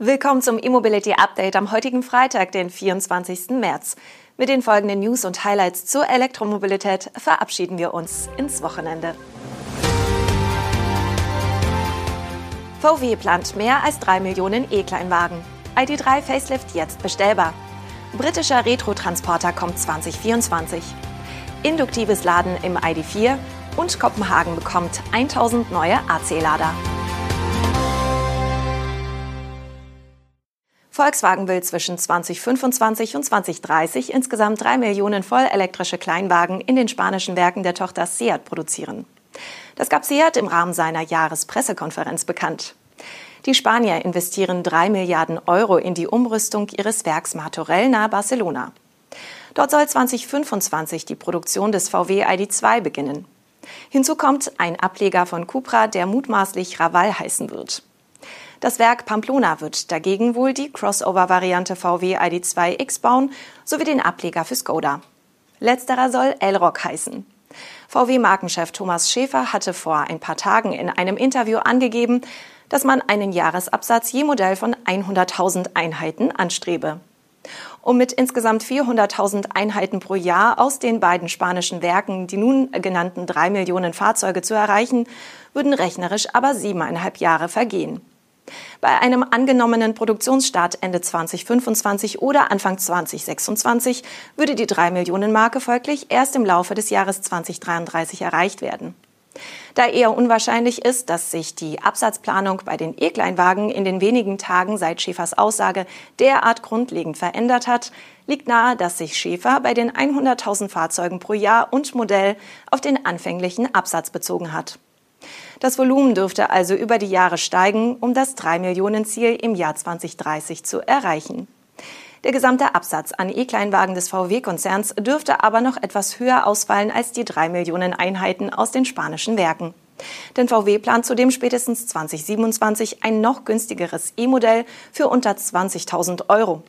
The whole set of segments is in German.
Willkommen zum E-Mobility Update am heutigen Freitag, den 24. März. Mit den folgenden News und Highlights zur Elektromobilität verabschieden wir uns ins Wochenende. VW plant mehr als 3 Millionen E-Kleinwagen. ID3 Facelift jetzt bestellbar. Britischer Retro-Transporter kommt 2024. Induktives Laden im ID4 und Kopenhagen bekommt 1000 neue AC-Lader. Volkswagen will zwischen 2025 und 2030 insgesamt drei Millionen vollelektrische Kleinwagen in den spanischen Werken der Tochter Seat produzieren. Das gab Seat im Rahmen seiner Jahrespressekonferenz bekannt. Die Spanier investieren drei Milliarden Euro in die Umrüstung ihres Werks Martorell nahe Barcelona. Dort soll 2025 die Produktion des VW ID2 beginnen. Hinzu kommt ein Ableger von Cupra, der mutmaßlich Raval heißen wird. Das Werk Pamplona wird dagegen wohl die Crossover-Variante VW ID2X bauen, sowie den Ableger für Skoda. Letzterer soll Elrock heißen. VW-Markenchef Thomas Schäfer hatte vor ein paar Tagen in einem Interview angegeben, dass man einen Jahresabsatz je Modell von 100.000 Einheiten anstrebe. Um mit insgesamt 400.000 Einheiten pro Jahr aus den beiden spanischen Werken die nun genannten drei Millionen Fahrzeuge zu erreichen, würden rechnerisch aber siebeneinhalb Jahre vergehen. Bei einem angenommenen Produktionsstart Ende 2025 oder Anfang 2026 würde die 3 Millionen Marke folglich erst im Laufe des Jahres 2033 erreicht werden. Da eher unwahrscheinlich ist, dass sich die Absatzplanung bei den E-Kleinwagen in den wenigen Tagen seit Schäfers Aussage derart grundlegend verändert hat, liegt nahe, dass sich Schäfer bei den 100.000 Fahrzeugen pro Jahr und Modell auf den anfänglichen Absatz bezogen hat. Das Volumen dürfte also über die Jahre steigen, um das 3 Millionen Ziel im Jahr 2030 zu erreichen. Der gesamte Absatz an E-Kleinwagen des VW-Konzerns dürfte aber noch etwas höher ausfallen als die 3 Millionen Einheiten aus den spanischen Werken. Denn VW plant zudem spätestens 2027 ein noch günstigeres E-Modell für unter 20.000 Euro.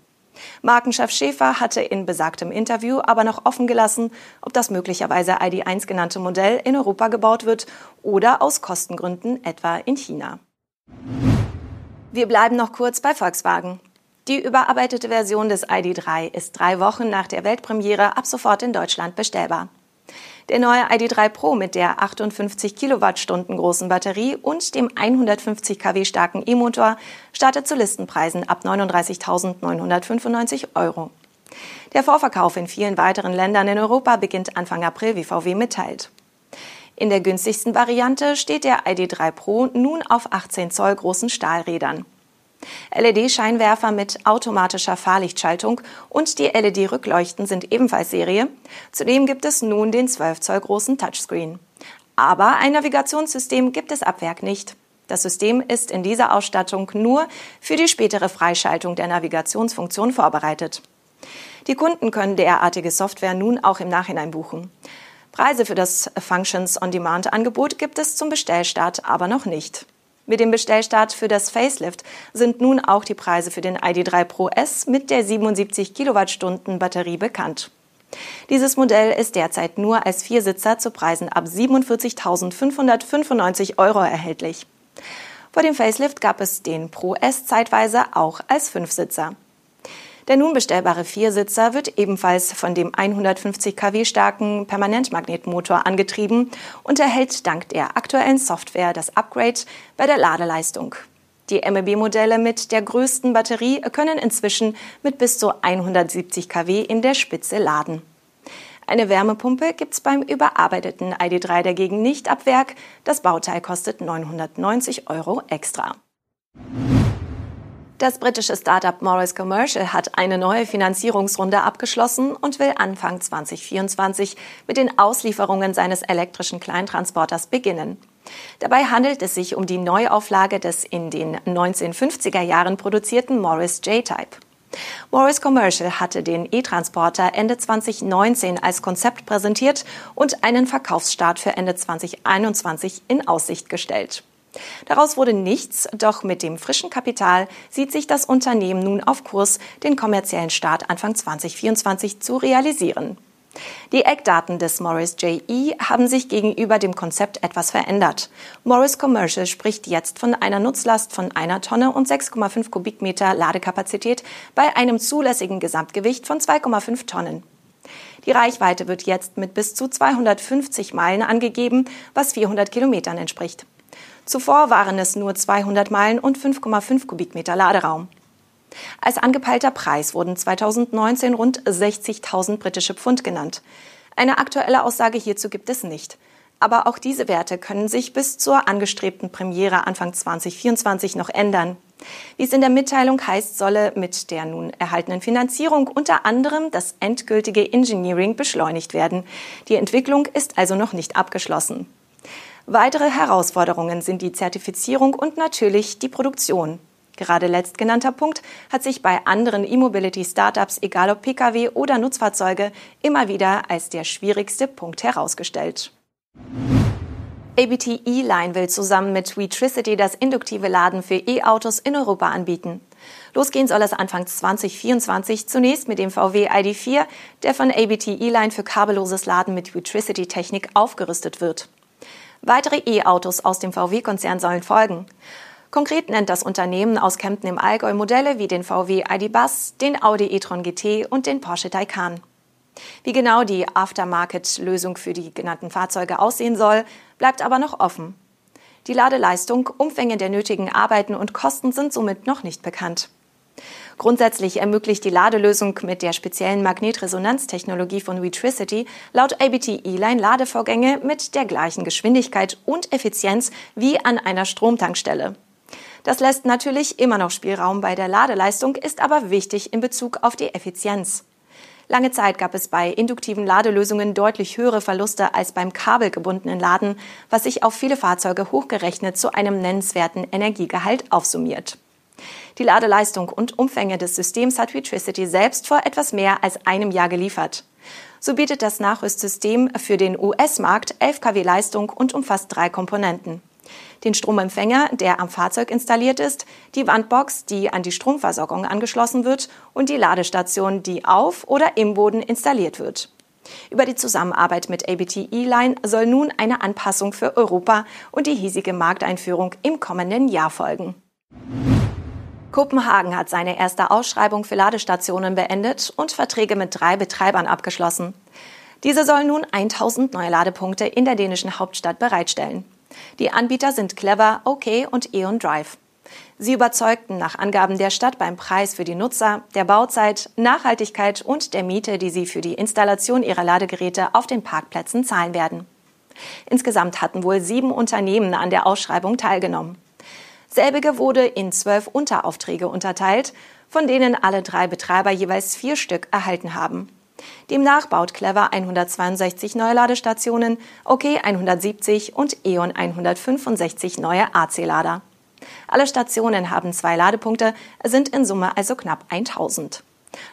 Markenchef Schäfer hatte in besagtem Interview aber noch offen gelassen, ob das möglicherweise ID1 genannte Modell in Europa gebaut wird oder aus Kostengründen etwa in China. Wir bleiben noch kurz bei Volkswagen. Die überarbeitete Version des ID3 ist drei Wochen nach der Weltpremiere ab sofort in Deutschland bestellbar. Der neue ID3 Pro mit der 58 Kilowattstunden großen Batterie und dem 150 kW starken E-Motor startet zu Listenpreisen ab 39.995 Euro. Der Vorverkauf in vielen weiteren Ländern in Europa beginnt Anfang April, wie VW mitteilt. In der günstigsten Variante steht der ID3 Pro nun auf 18 Zoll großen Stahlrädern. LED-Scheinwerfer mit automatischer Fahrlichtschaltung und die LED-Rückleuchten sind ebenfalls Serie. Zudem gibt es nun den 12 Zoll großen Touchscreen. Aber ein Navigationssystem gibt es ab Werk nicht. Das System ist in dieser Ausstattung nur für die spätere Freischaltung der Navigationsfunktion vorbereitet. Die Kunden können derartige Software nun auch im Nachhinein buchen. Preise für das Functions-on-Demand-Angebot gibt es zum Bestellstart aber noch nicht. Mit dem Bestellstart für das Facelift sind nun auch die Preise für den ID3 Pro S mit der 77 Kilowattstunden Batterie bekannt. Dieses Modell ist derzeit nur als Viersitzer zu Preisen ab 47.595 Euro erhältlich. Vor dem Facelift gab es den Pro S zeitweise auch als Fünfsitzer. Der nun bestellbare Viersitzer wird ebenfalls von dem 150 kW starken Permanentmagnetmotor angetrieben und erhält dank der aktuellen Software das Upgrade bei der Ladeleistung. Die MEB-Modelle mit der größten Batterie können inzwischen mit bis zu 170 kW in der Spitze laden. Eine Wärmepumpe gibt's beim überarbeiteten ID3 dagegen nicht ab Werk. Das Bauteil kostet 990 Euro extra. Das britische Startup Morris Commercial hat eine neue Finanzierungsrunde abgeschlossen und will Anfang 2024 mit den Auslieferungen seines elektrischen Kleintransporters beginnen. Dabei handelt es sich um die Neuauflage des in den 1950er Jahren produzierten Morris J-Type. Morris Commercial hatte den E-Transporter Ende 2019 als Konzept präsentiert und einen Verkaufsstart für Ende 2021 in Aussicht gestellt. Daraus wurde nichts, doch mit dem frischen Kapital sieht sich das Unternehmen nun auf Kurs, den kommerziellen Start Anfang 2024 zu realisieren. Die Eckdaten des Morris JE haben sich gegenüber dem Konzept etwas verändert. Morris Commercial spricht jetzt von einer Nutzlast von einer Tonne und 6,5 Kubikmeter Ladekapazität bei einem zulässigen Gesamtgewicht von 2,5 Tonnen. Die Reichweite wird jetzt mit bis zu 250 Meilen angegeben, was 400 Kilometern entspricht. Zuvor waren es nur 200 Meilen und 5,5 Kubikmeter Laderaum. Als angepeilter Preis wurden 2019 rund 60.000 britische Pfund genannt. Eine aktuelle Aussage hierzu gibt es nicht. Aber auch diese Werte können sich bis zur angestrebten Premiere Anfang 2024 noch ändern. Wie es in der Mitteilung heißt, solle mit der nun erhaltenen Finanzierung unter anderem das endgültige Engineering beschleunigt werden. Die Entwicklung ist also noch nicht abgeschlossen. Weitere Herausforderungen sind die Zertifizierung und natürlich die Produktion. Gerade letztgenannter Punkt hat sich bei anderen E-Mobility-Startups, egal ob Pkw oder Nutzfahrzeuge, immer wieder als der schwierigste Punkt herausgestellt. ABT E-Line will zusammen mit Wetricity das induktive Laden für E-Autos in Europa anbieten. Losgehen soll es Anfang 2024 zunächst mit dem VW ID4, der von ABT E-Line für kabelloses Laden mit Wetricity-Technik aufgerüstet wird. Weitere E-Autos aus dem VW-Konzern sollen folgen. Konkret nennt das Unternehmen aus Kempten im Allgäu Modelle wie den VW ID Bus, den Audi e-tron GT und den Porsche Taycan. Wie genau die Aftermarket-Lösung für die genannten Fahrzeuge aussehen soll, bleibt aber noch offen. Die Ladeleistung, Umfänge der nötigen Arbeiten und Kosten sind somit noch nicht bekannt. Grundsätzlich ermöglicht die Ladelösung mit der speziellen Magnetresonanztechnologie von Wetricity laut ABT E-Line Ladevorgänge mit der gleichen Geschwindigkeit und Effizienz wie an einer Stromtankstelle. Das lässt natürlich immer noch Spielraum bei der Ladeleistung, ist aber wichtig in Bezug auf die Effizienz. Lange Zeit gab es bei induktiven Ladelösungen deutlich höhere Verluste als beim kabelgebundenen Laden, was sich auf viele Fahrzeuge hochgerechnet zu einem nennenswerten Energiegehalt aufsummiert. Die Ladeleistung und Umfänge des Systems hat Vitricity selbst vor etwas mehr als einem Jahr geliefert. So bietet das Nachrüstsystem für den US-Markt 11 kW Leistung und umfasst drei Komponenten den Stromempfänger, der am Fahrzeug installiert ist, die Wandbox, die an die Stromversorgung angeschlossen wird und die Ladestation, die auf oder im Boden installiert wird. Über die Zusammenarbeit mit ABT E-Line soll nun eine Anpassung für Europa und die hiesige Markteinführung im kommenden Jahr folgen. Kopenhagen hat seine erste Ausschreibung für Ladestationen beendet und Verträge mit drei Betreibern abgeschlossen. Diese sollen nun 1000 neue Ladepunkte in der dänischen Hauptstadt bereitstellen. Die Anbieter sind Clever, OK und Eon Drive. Sie überzeugten nach Angaben der Stadt beim Preis für die Nutzer, der Bauzeit, Nachhaltigkeit und der Miete, die sie für die Installation ihrer Ladegeräte auf den Parkplätzen zahlen werden. Insgesamt hatten wohl sieben Unternehmen an der Ausschreibung teilgenommen. Selbige wurde in zwölf Unteraufträge unterteilt, von denen alle drei Betreiber jeweils vier Stück erhalten haben. Demnach baut Clever 162 neue Ladestationen, OK 170 und E.ON 165 neue AC-Lader. Alle Stationen haben zwei Ladepunkte, sind in Summe also knapp 1000.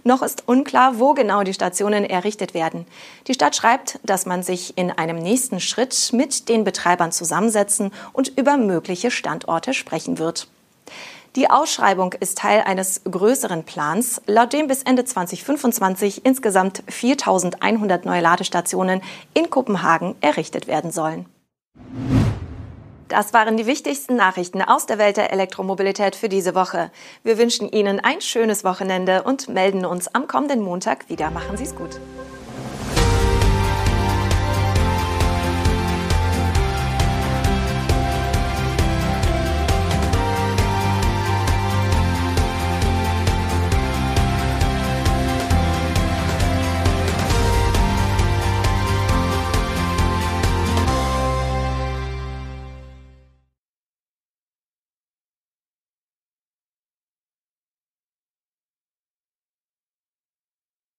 Noch ist unklar, wo genau die Stationen errichtet werden. Die Stadt schreibt, dass man sich in einem nächsten Schritt mit den Betreibern zusammensetzen und über mögliche Standorte sprechen wird. Die Ausschreibung ist Teil eines größeren Plans, laut dem bis Ende 2025 insgesamt 4100 neue Ladestationen in Kopenhagen errichtet werden sollen. Das waren die wichtigsten Nachrichten aus der Welt der Elektromobilität für diese Woche. Wir wünschen Ihnen ein schönes Wochenende und melden uns am kommenden Montag wieder. Machen Sie es gut.